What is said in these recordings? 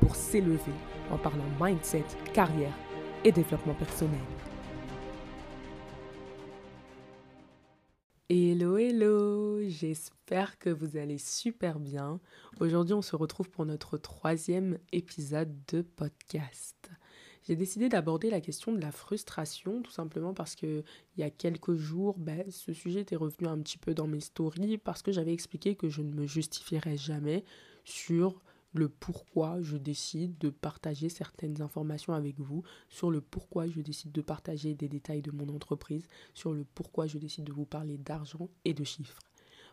pour s'élever en parlant mindset, carrière et développement personnel. Hello, hello, j'espère que vous allez super bien. Aujourd'hui, on se retrouve pour notre troisième épisode de podcast. J'ai décidé d'aborder la question de la frustration, tout simplement parce que il y a quelques jours, ben, ce sujet était revenu un petit peu dans mes stories parce que j'avais expliqué que je ne me justifierais jamais sur le pourquoi je décide de partager certaines informations avec vous, sur le pourquoi je décide de partager des détails de mon entreprise, sur le pourquoi je décide de vous parler d'argent et de chiffres.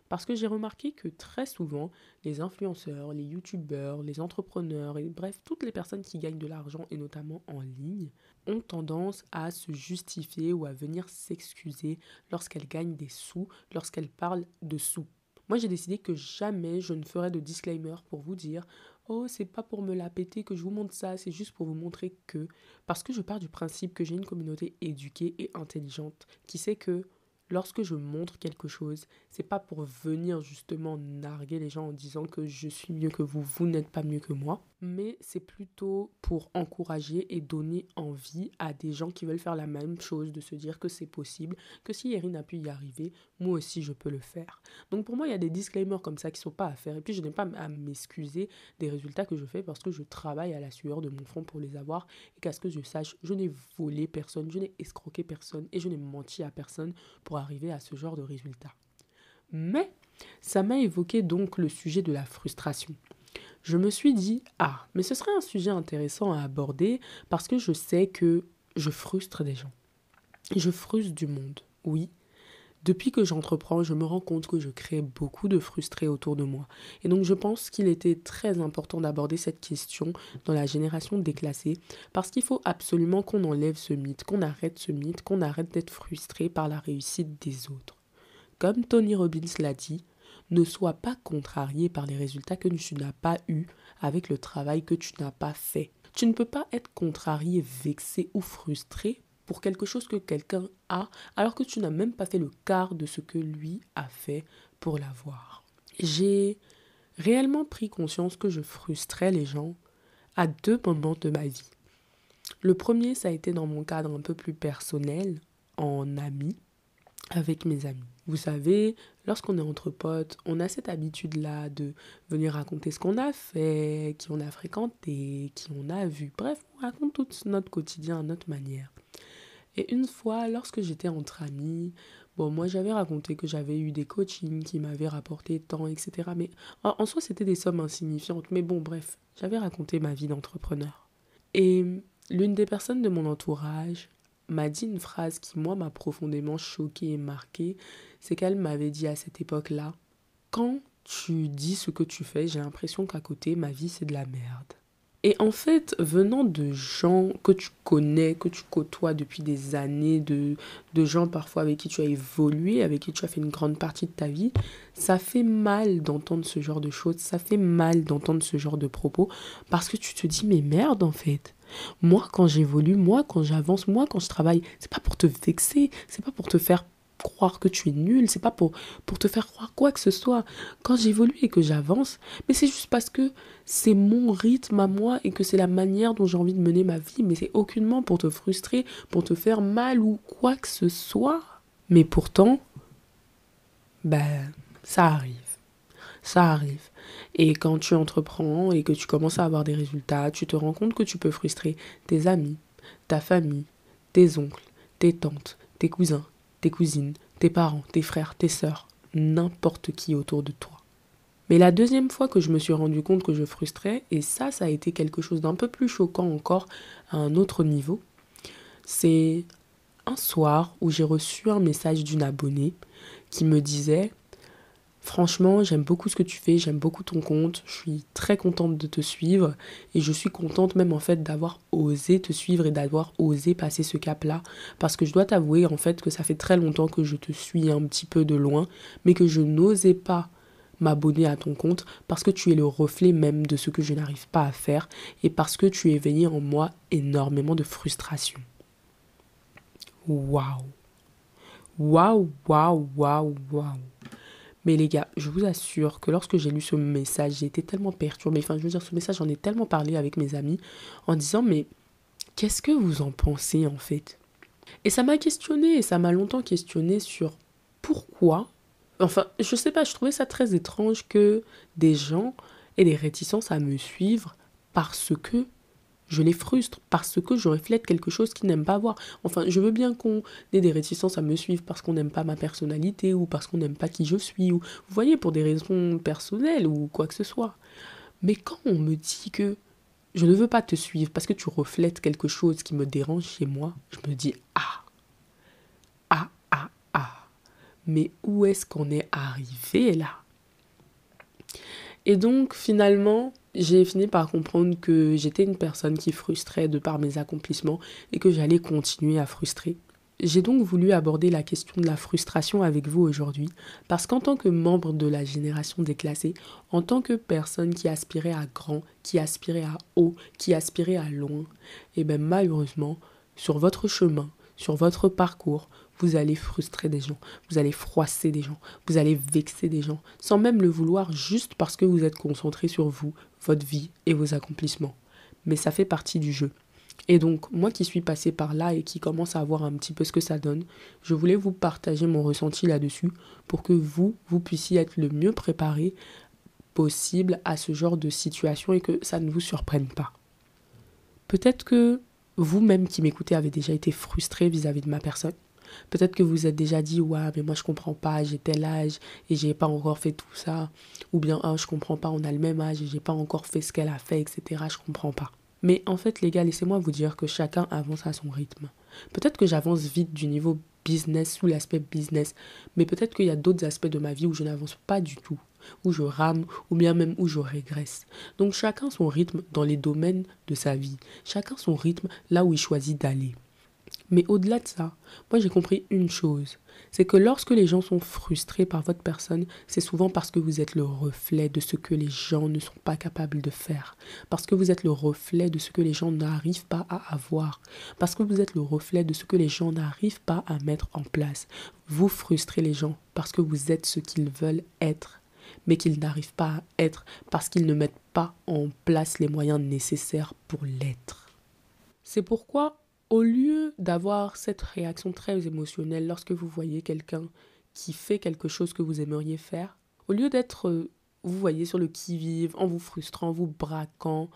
Parce que j'ai remarqué que très souvent, les influenceurs, les youtubeurs, les entrepreneurs, et bref, toutes les personnes qui gagnent de l'argent, et notamment en ligne, ont tendance à se justifier ou à venir s'excuser lorsqu'elles gagnent des sous, lorsqu'elles parlent de sous. Moi, j'ai décidé que jamais je ne ferai de disclaimer pour vous dire Oh, c'est pas pour me la péter que je vous montre ça, c'est juste pour vous montrer que. Parce que je pars du principe que j'ai une communauté éduquée et intelligente qui sait que lorsque je montre quelque chose, c'est pas pour venir justement narguer les gens en disant que je suis mieux que vous, vous n'êtes pas mieux que moi, mais c'est plutôt pour encourager et donner envie à des gens qui veulent faire la même chose, de se dire que c'est possible, que si Erin a pu y arriver, moi aussi je peux le faire. Donc pour moi, il y a des disclaimers comme ça qui sont pas à faire et puis je n'ai pas à m'excuser des résultats que je fais parce que je travaille à la sueur de mon front pour les avoir et qu'à ce que je sache, je n'ai volé personne, je n'ai escroqué personne et je n'ai menti à personne pour arriver à ce genre de résultat. Mais ça m'a évoqué donc le sujet de la frustration. Je me suis dit, ah, mais ce serait un sujet intéressant à aborder parce que je sais que je frustre des gens. Je frustre du monde, oui. Depuis que j'entreprends, je me rends compte que je crée beaucoup de frustrés autour de moi. Et donc je pense qu'il était très important d'aborder cette question dans la génération déclassée parce qu'il faut absolument qu'on enlève ce mythe, qu'on arrête ce mythe, qu'on arrête d'être frustré par la réussite des autres. Comme Tony Robbins l'a dit, ne sois pas contrarié par les résultats que tu n'as pas eus avec le travail que tu n'as pas fait. Tu ne peux pas être contrarié, vexé ou frustré pour quelque chose que quelqu'un a alors que tu n'as même pas fait le quart de ce que lui a fait pour l'avoir. J'ai réellement pris conscience que je frustrais les gens à deux moments de ma vie. Le premier, ça a été dans mon cadre un peu plus personnel, en ami, avec mes amis. Vous savez, lorsqu'on est entre potes, on a cette habitude-là de venir raconter ce qu'on a fait, qui on a fréquenté, qui on a vu. Bref, on raconte tout notre quotidien à notre manière. Et une fois, lorsque j'étais entre amis, bon, moi j'avais raconté que j'avais eu des coachings qui m'avaient rapporté tant, etc. Mais en, soi, c'était des sommes insignifiantes. Mais bon, bref, j'avais raconté ma vie d'entrepreneur. Et l'une des personnes de mon entourage m'a dit une phrase qui, moi, m'a profondément choquée et marquée. C'est qu'elle m'avait dit à cette époque-là, quand tu dis ce que tu fais, j'ai l'impression qu'à côté, ma vie, c'est de la merde. Et en fait, venant de gens que tu connais, que tu côtoies depuis des années, de, gens parfois avec qui tu as évolué, avec qui tu as fait une grande partie de ta vie, ça fait mal d'entendre ce genre de choses, ça fait mal d'entendre ce genre de propos, parce que tu te dis, mais merde en fait. Moi, quand j'évolue, moi, quand j'avance, moi, quand je travaille, c'est pas pour te vexer, c'est pas pour te faire croire que tu es nul, c'est pas pour, pour te faire croire quoi que ce soit. Quand j'évolue et que j'avance, mais c'est juste parce que c'est mon rythme à moi et que c'est la manière dont j'ai envie de mener ma vie, mais c'est aucunement pour te frustrer, pour te faire mal ou quoi que ce soit. Mais pourtant, ben, ça arrive. Ça arrive. Et quand tu entreprends et que tu commences à avoir des résultats, tu te rends compte que tu peux frustrer tes amis, ta famille, tes oncles, tes tantes, tes cousins, tes cousines, tes parents, tes frères, tes sœurs, n'importe qui autour de toi. Mais la deuxième fois que je me suis rendu compte que je frustrais, et ça, ça a été quelque chose d'un peu plus choquant encore à un autre niveau, c'est un soir où j'ai reçu un message d'une abonnée qui me disait Franchement, j'aime beaucoup ce que tu fais, j'aime beaucoup ton compte, je suis très contente de te suivre et je suis contente même en fait d'avoir osé te suivre et d'avoir osé passer ce cap-là parce que je dois t'avouer en fait que ça fait très longtemps que je te suis un petit peu de loin mais que je n'osais pas m'abonner à ton compte parce que tu es le reflet même de ce que je n'arrive pas à faire et parce que tu éveillé en moi énormément de frustration. Waouh. Waouh, waouh, waouh, waouh. Mais les gars, je vous assure que lorsque j'ai lu ce message, j'ai été tellement perturbée. Enfin, je veux dire, ce message, j'en ai tellement parlé avec mes amis en disant, mais qu'est-ce que vous en pensez en fait? Et ça m'a questionné, et ça m'a longtemps questionné sur pourquoi. Enfin, je sais pas, je trouvais ça très étrange que des gens aient des réticences à me suivre parce que je les frustre parce que je reflète quelque chose qu'ils n'aiment pas voir. Enfin, je veux bien qu'on ait des réticences à me suivre parce qu'on n'aime pas ma personnalité ou parce qu'on n'aime pas qui je suis ou vous voyez pour des raisons personnelles ou quoi que ce soit. Mais quand on me dit que je ne veux pas te suivre parce que tu reflètes quelque chose qui me dérange chez moi, je me dis ah ah ah ah. Mais où est-ce qu'on est arrivé là? Et donc finalement, j'ai fini par comprendre que j'étais une personne qui frustrait de par mes accomplissements et que j'allais continuer à frustrer. J'ai donc voulu aborder la question de la frustration avec vous aujourd'hui parce qu'en tant que membre de la génération déclassée, en tant que personne qui aspirait à grand, qui aspirait à haut, qui aspirait à loin, et eh bien malheureusement, sur votre chemin, sur votre parcours, vous allez frustrer des gens, vous allez froisser des gens, vous allez vexer des gens, sans même le vouloir, juste parce que vous êtes concentré sur vous, votre vie et vos accomplissements. Mais ça fait partie du jeu. Et donc, moi qui suis passé par là et qui commence à voir un petit peu ce que ça donne, je voulais vous partager mon ressenti là-dessus pour que vous, vous puissiez être le mieux préparé possible à ce genre de situation et que ça ne vous surprenne pas. Peut-être que vous-même qui m'écoutez avez déjà été frustré vis-à-vis de ma personne. Peut-être que vous êtes déjà dit, ouais, mais moi je comprends pas, j'ai tel âge et j'ai pas encore fait tout ça. Ou bien, ah, je comprends pas, on a le même âge et j'ai pas encore fait ce qu'elle a fait, etc. Je comprends pas. Mais en fait, les gars, laissez-moi vous dire que chacun avance à son rythme. Peut-être que j'avance vite du niveau business sous l'aspect business, mais peut-être qu'il y a d'autres aspects de ma vie où je n'avance pas du tout, où je rame, ou bien même où je régresse. Donc chacun son rythme dans les domaines de sa vie, chacun son rythme là où il choisit d'aller. Mais au-delà de ça, moi j'ai compris une chose, c'est que lorsque les gens sont frustrés par votre personne, c'est souvent parce que vous êtes le reflet de ce que les gens ne sont pas capables de faire, parce que vous êtes le reflet de ce que les gens n'arrivent pas à avoir, parce que vous êtes le reflet de ce que les gens n'arrivent pas à mettre en place. Vous frustrez les gens parce que vous êtes ce qu'ils veulent être, mais qu'ils n'arrivent pas à être parce qu'ils ne mettent pas en place les moyens nécessaires pour l'être. C'est pourquoi au lieu d'avoir cette réaction très émotionnelle lorsque vous voyez quelqu'un qui fait quelque chose que vous aimeriez faire, au lieu d'être, euh, vous voyez, sur le qui-vive, en vous frustrant, en vous braquant,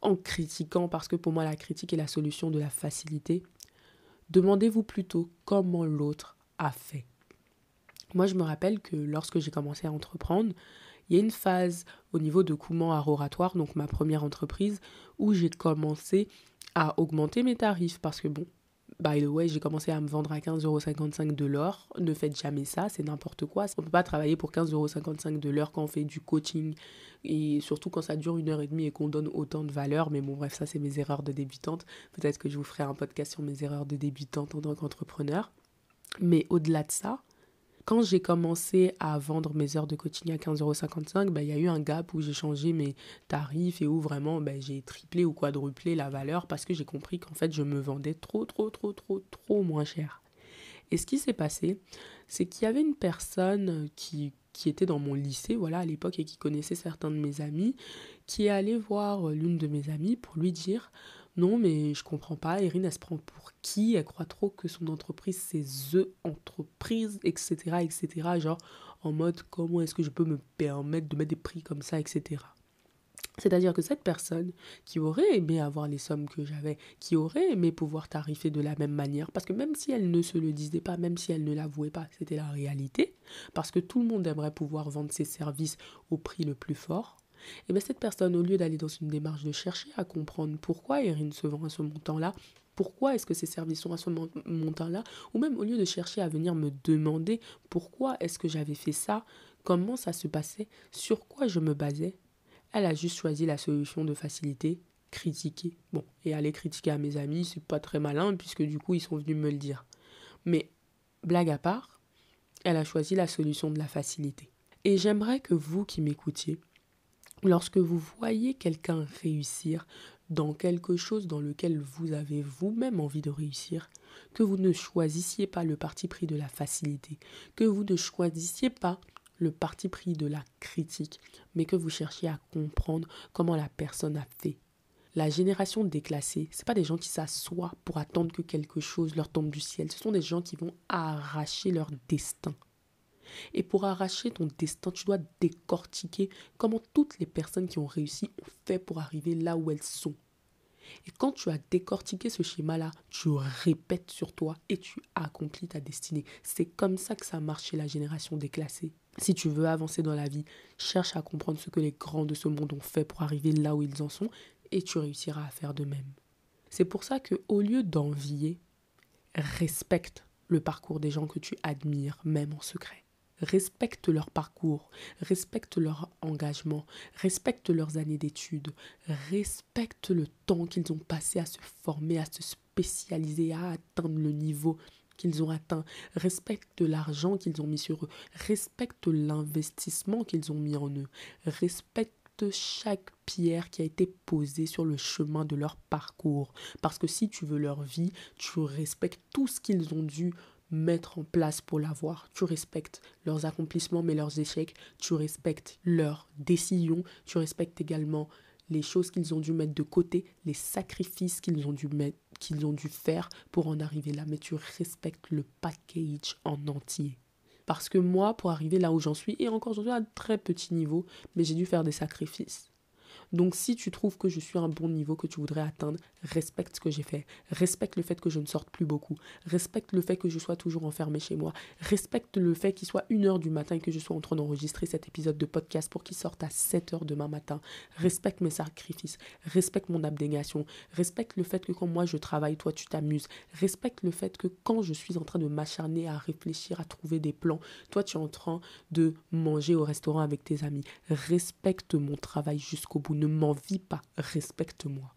en critiquant, parce que pour moi la critique est la solution de la facilité, demandez-vous plutôt comment l'autre a fait. Moi, je me rappelle que lorsque j'ai commencé à entreprendre, il y a une phase au niveau de Coument à Oratoire, donc ma première entreprise, où j'ai commencé à augmenter mes tarifs parce que bon, by the way, j'ai commencé à me vendre à 15,55€ de l'heure. Ne faites jamais ça, c'est n'importe quoi. On ne peut pas travailler pour 15,55€ de l'heure quand on fait du coaching et surtout quand ça dure une heure et demie et qu'on donne autant de valeur. Mais bon, bref, ça, c'est mes erreurs de débutante. Peut-être que je vous ferai un podcast sur mes erreurs de débutante en tant qu'entrepreneur. Mais au-delà de ça, quand j'ai commencé à vendre mes heures de coaching à 15,55€, bah, il y a eu un gap où j'ai changé mes tarifs et où vraiment bah, j'ai triplé ou quadruplé la valeur parce que j'ai compris qu'en fait je me vendais trop, trop, trop, trop, trop moins cher. Et ce qui s'est passé, c'est qu'il y avait une personne qui, était dans mon lycée, voilà, à l'époque, et qui connaissait certains de mes amis, qui est allé voir l'une de mes amies pour lui dire non, mais je comprends pas. Erin, elle se prend pour qui? Elle croit trop que son entreprise, c'est The Entreprise, etc., etc. Genre, en mode, comment est-ce que je peux me permettre de mettre des prix comme ça, etc. C'est-à-dire que cette personne qui aurait aimé avoir les sommes que j'avais, qui aurait aimé pouvoir tarifer de la même manière, parce que même si elle ne se le disait pas, même si elle ne l'avouait pas, c'était la réalité, parce que tout le monde aimerait pouvoir vendre ses services au prix le plus fort, et eh bien cette personne, au lieu d'aller dans une démarche de chercher à comprendre pourquoi Erin se vend à ce montant-là, pourquoi est-ce que ces services sont à ce montant-là, ou même au lieu de chercher à venir me demander pourquoi est-ce que j'avais fait ça comment ça se passait, sur quoi je me basais, elle a juste choisi la solution de facilité, critiquer. Bon, et aller critiquer à mes amis, c'est pas très malin puisque du coup ils sont venus me le dire. Mais blague à part, elle a choisi la solution de la facilité. Et j'aimerais que vous qui m'écoutiez, lorsque vous voyez quelqu'un réussir dans quelque chose dans lequel vous avez vous-même envie de réussir, que vous ne choisissiez pas le parti pris de la facilité, que vous ne choisissiez pas le parti pris de la critique, mais que vous cherchiez à comprendre comment la personne a fait. La génération déclassée, ce pas des gens qui s'assoient pour attendre que quelque chose leur tombe du ciel. Ce sont des gens qui vont arracher leur destin. Et pour arracher ton destin, tu dois décortiquer comment toutes les personnes qui ont réussi ont fait pour arriver là où elles sont. Et quand tu as décortiqué ce schéma-là, tu répètes sur toi et tu accomplis ta destinée. C'est comme ça que ça marche chez la génération déclassée. Si tu veux avancer dans la vie, cherche à comprendre ce que les grands de ce monde ont fait pour arriver là où ils en sont et tu réussiras à faire de même. C'est pour ça que au lieu d'envier, respecte le parcours des gens que tu admires même en secret. Respecte leur parcours, respecte leur engagement, respecte leurs années d'études, respecte le temps qu'ils ont passé à se former, à se spécialiser, à atteindre le niveau qu'ils ont atteint, respecte l'argent qu'ils ont mis sur eux, respecte l'investissement qu'ils ont mis en eux, respecte chaque pierre qui a été posée sur le chemin de leur parcours. Parce que si tu veux leur vie, tu respectes tout ce qu'ils ont dû mettre en place pour l'avoir. Tu respectes leurs accomplissements mais leurs échecs. Tu respectes leurs décisions. Tu respectes également les choses qu'ils ont dû mettre de côté, les sacrifices qu'ils ont dû mettre, qu'ils ont dû faire pour en arriver là. Mais tu respectes le package en entier. Parce que moi, pour arriver là où j'en suis, et encore j'en suis à un très petit niveau, mais j'ai dû faire des sacrifices. Donc si tu trouves que je suis à un bon niveau que tu voudrais atteindre, respecte ce que j'ai fait. Respecte le fait que je ne sorte plus beaucoup. Respecte le fait que je sois toujours enfermé chez moi. Respecte le fait qu'il soit 1h du matin et que je sois en train d'enregistrer cet épisode de podcast pour qu'il sorte à 7h demain matin. Respecte mes sacrifices. Respecte mon abnégation. Respecte le fait que quand moi je travaille, toi tu t'amuses. Respecte le fait que quand je suis en train de m'acharner à réfléchir, à trouver des plans, toi tu es en train de manger au restaurant avec tes amis. Respecte mon travail jusqu'au bout ne m'envie pas, respecte-moi.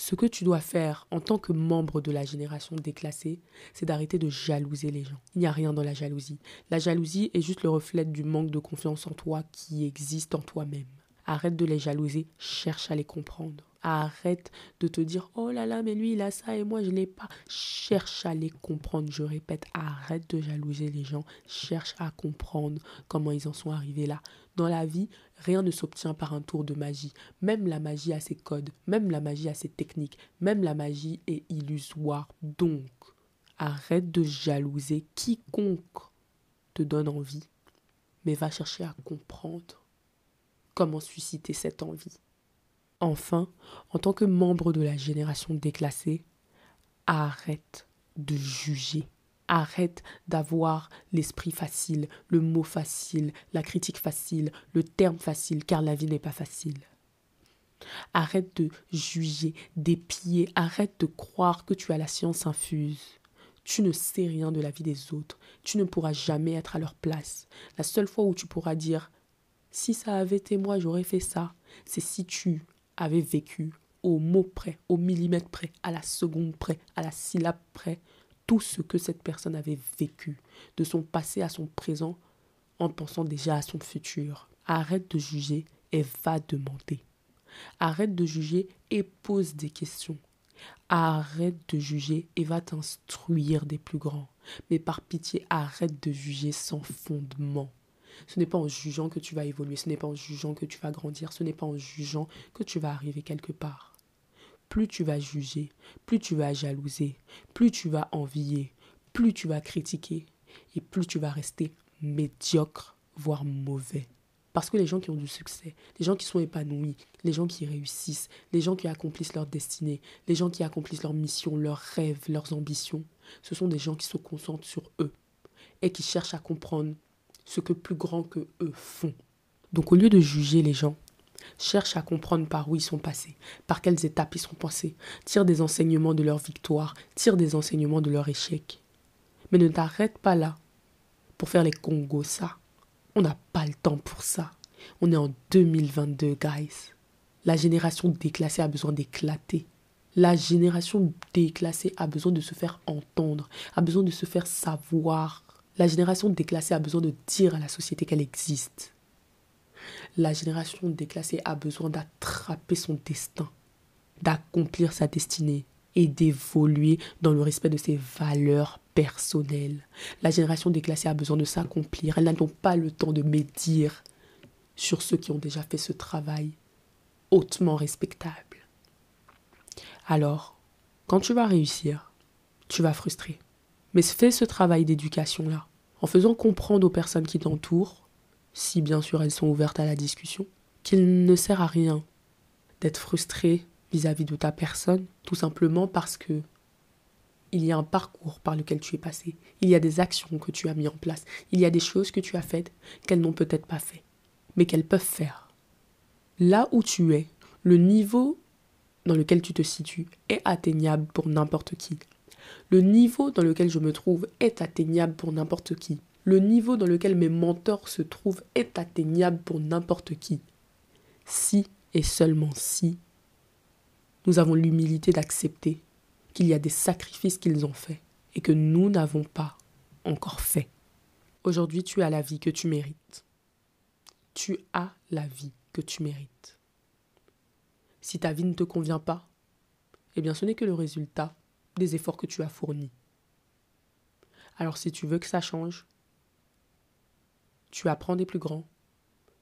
Ce que tu dois faire en tant que membre de la génération déclassée, c'est d'arrêter de jalouser les gens. Il n'y a rien dans la jalousie. La jalousie est juste le reflet du manque de confiance en toi qui existe en toi-même. Arrête de les jalouser, cherche à les comprendre. Arrête de te dire oh là là mais lui il a ça et moi je l'ai pas. Cherche à les comprendre, je répète, arrête de jalouser les gens, cherche à comprendre comment ils en sont arrivés là. Dans la vie, rien ne s'obtient par un tour de magie. Même la magie a ses codes, même la magie a ses techniques, même la magie est illusoire. Donc, arrête de jalouser quiconque te donne envie, mais va chercher à comprendre comment susciter cette envie. Enfin, en tant que membre de la génération déclassée, arrête de juger. Arrête d'avoir l'esprit facile, le mot facile, la critique facile, le terme facile, car la vie n'est pas facile. Arrête de juger, d'épier, arrête de croire que tu as la science infuse. Tu ne sais rien de la vie des autres, tu ne pourras jamais être à leur place. La seule fois où tu pourras dire si ça avait été moi, j'aurais fait ça, c'est si tu avait vécu au mot près, au millimètre près, à la seconde près, à la syllabe près, tout ce que cette personne avait vécu, de son passé à son présent, en pensant déjà à son futur. Arrête de juger et va demander. Arrête de juger et pose des questions. Arrête de juger et va t'instruire des plus grands. Mais par pitié, arrête de juger sans fondement. Ce n'est pas en jugeant que tu vas évoluer, ce n'est pas en jugeant que tu vas grandir, ce n'est pas en jugeant que tu vas arriver quelque part. Plus tu vas juger, plus tu vas jalouser, plus tu vas envier, plus tu vas critiquer et plus tu vas rester médiocre, voire mauvais. Parce que les gens qui ont du succès, les gens qui sont épanouis, les gens qui réussissent, les gens qui accomplissent leur destinée, les gens qui accomplissent leur mission, leurs rêves, leurs ambitions, ce sont des gens qui se concentrent sur eux et qui cherchent à comprendre ce que plus grand que eux font. Donc au lieu de juger les gens, cherche à comprendre par où ils sont passés, par quelles étapes ils sont passés, tire des enseignements de leur victoire, tire des enseignements de leur échec. Mais ne t'arrête pas là pour faire les Congos ça. On n'a pas le temps pour ça. On est en 2022, guys. La génération déclassée a besoin d'éclater. La génération déclassée a besoin de se faire entendre, a besoin de se faire savoir. La génération déclassée a besoin de dire à la société qu'elle existe. La génération déclassée a besoin d'attraper son destin, d'accomplir sa destinée et d'évoluer dans le respect de ses valeurs personnelles. La génération déclassée a besoin de s'accomplir. Elles n'ont pas le temps de médire sur ceux qui ont déjà fait ce travail hautement respectable. Alors, quand tu vas réussir, tu vas frustrer. Mais fais ce travail d'éducation-là, en faisant comprendre aux personnes qui t'entourent, si bien sûr elles sont ouvertes à la discussion, qu'il ne sert à rien d'être frustré vis-à-vis de ta personne, tout simplement parce que il y a un parcours par lequel tu es passé, il y a des actions que tu as mis en place, il y a des choses que tu as faites qu'elles n'ont peut-être pas fait, mais qu'elles peuvent faire. Là où tu es, le niveau dans lequel tu te situes est atteignable pour n'importe qui. Le niveau dans lequel je me trouve est atteignable pour n'importe qui. Le niveau dans lequel mes mentors se trouvent est atteignable pour n'importe qui. Si et seulement si nous avons l'humilité d'accepter qu'il y a des sacrifices qu'ils ont faits et que nous n'avons pas encore fait. Aujourd'hui, tu as la vie que tu mérites. Tu as la vie que tu mérites. Si ta vie ne te convient pas, eh bien ce n'est que le résultat des efforts que tu as fournis. Alors si tu veux que ça change, tu apprends des plus grands,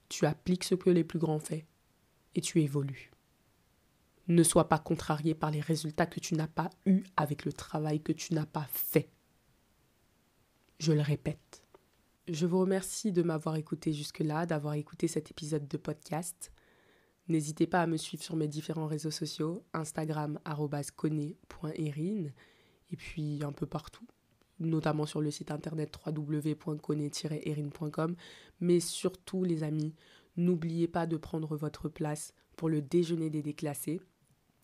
tu appliques ce que les plus grands font et tu évolues. Ne sois pas contrarié par les résultats que tu n'as pas eus avec le travail que tu n'as pas fait. Je le répète. Je vous remercie de m'avoir écouté jusque-là, d'avoir écouté cet épisode de podcast. N'hésitez pas à me suivre sur mes différents réseaux sociaux, Instagram @cone.erin et puis un peu partout, notamment sur le site internet www.cone-erin.com, mais surtout les amis, n'oubliez pas de prendre votre place pour le déjeuner des déclassés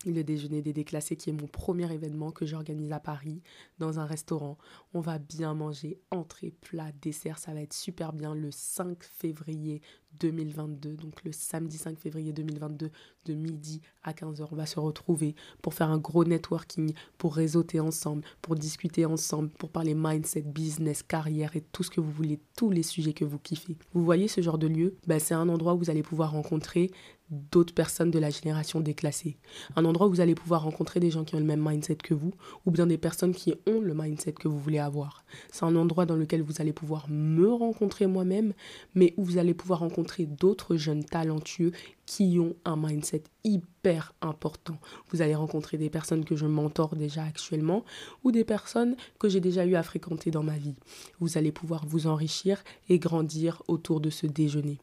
le déjeuner des déclassés qui est mon premier événement que j'organise à Paris dans un restaurant. On va bien manger, entrée, plat, dessert, ça va être super bien le 5 février 2022, donc le samedi 5 février 2022 de midi à 15h. On va se retrouver pour faire un gros networking, pour réseauter ensemble, pour discuter ensemble, pour parler mindset, business, carrière et tout ce que vous voulez, tous les sujets que vous kiffez. Vous voyez ce genre de lieu? Ben, C'est un endroit où vous allez pouvoir rencontrer d'autres personnes de la génération déclassée. Un endroit où vous allez pouvoir rencontrer des gens qui ont le même mindset que vous, ou bien des personnes qui ont le mindset que vous voulez avoir. C'est un endroit dans lequel vous allez pouvoir me rencontrer moi-même, mais où vous allez pouvoir rencontrer d'autres jeunes talentueux qui ont un mindset hyper important. Vous allez rencontrer des personnes que je mentor déjà actuellement ou des personnes que j'ai déjà eu à fréquenter dans ma vie. Vous allez pouvoir vous enrichir et grandir autour de ce déjeuner.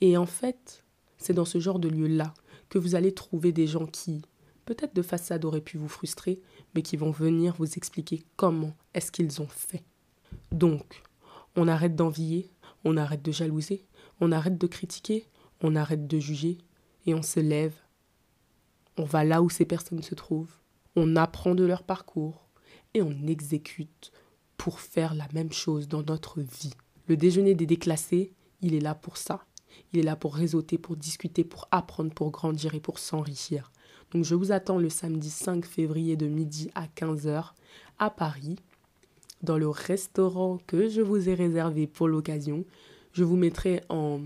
Et en fait, c'est dans ce genre de lieu-là que vous allez trouver des gens qui, peut-être de façade, auraient pu vous frustrer, mais qui vont venir vous expliquer comment est-ce qu'ils ont fait. Donc, on arrête d'envier, on arrête de jalouser, on arrête de critiquer, on arrête de juger, et on se lève. On va là où ces personnes se trouvent, on apprend de leur parcours, et on exécute pour faire la même chose dans notre vie. Le déjeuner des déclassés, il est là pour ça. Il est là pour réseauter, pour discuter, pour apprendre, pour grandir et pour s'enrichir. Donc je vous attends le samedi 5 février de midi à 15h à Paris, dans le restaurant que je vous ai réservé pour l'occasion. Je vous mettrai en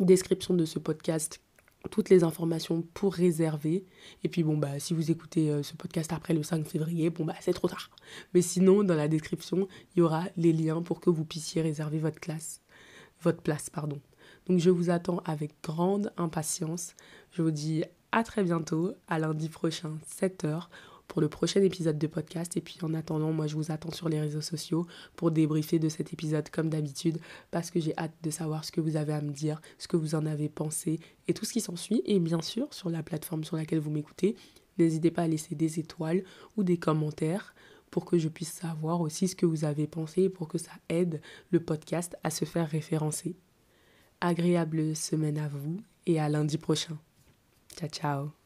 description de ce podcast toutes les informations pour réserver. Et puis bon, bah, si vous écoutez euh, ce podcast après le 5 février, bon, bah, c'est trop tard. Mais sinon, dans la description, il y aura les liens pour que vous puissiez réserver votre classe, votre place, pardon. Donc je vous attends avec grande impatience. Je vous dis à très bientôt, à lundi prochain, 7h, pour le prochain épisode de podcast. Et puis en attendant, moi je vous attends sur les réseaux sociaux pour débriefer de cet épisode comme d'habitude, parce que j'ai hâte de savoir ce que vous avez à me dire, ce que vous en avez pensé et tout ce qui s'ensuit. Et bien sûr, sur la plateforme sur laquelle vous m'écoutez, n'hésitez pas à laisser des étoiles ou des commentaires pour que je puisse savoir aussi ce que vous avez pensé et pour que ça aide le podcast à se faire référencer agréable semaine à vous et à lundi prochain. Ciao ciao